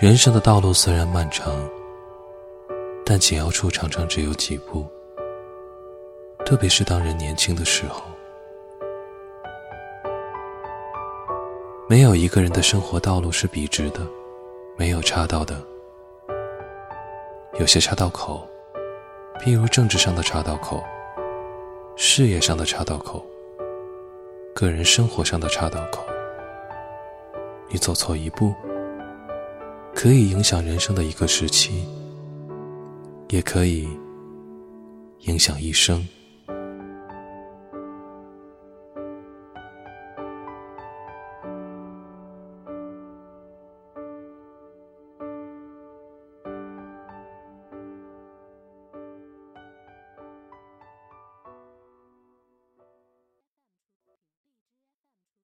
人生的道路虽然漫长，但紧要处常常只有几步。特别是当人年轻的时候，没有一个人的生活道路是笔直的，没有岔道的。有些岔道口，譬如政治上的岔道口、事业上的岔道口、个人生活上的岔道口，你走错一步，可以影响人生的一个时期，也可以影响一生。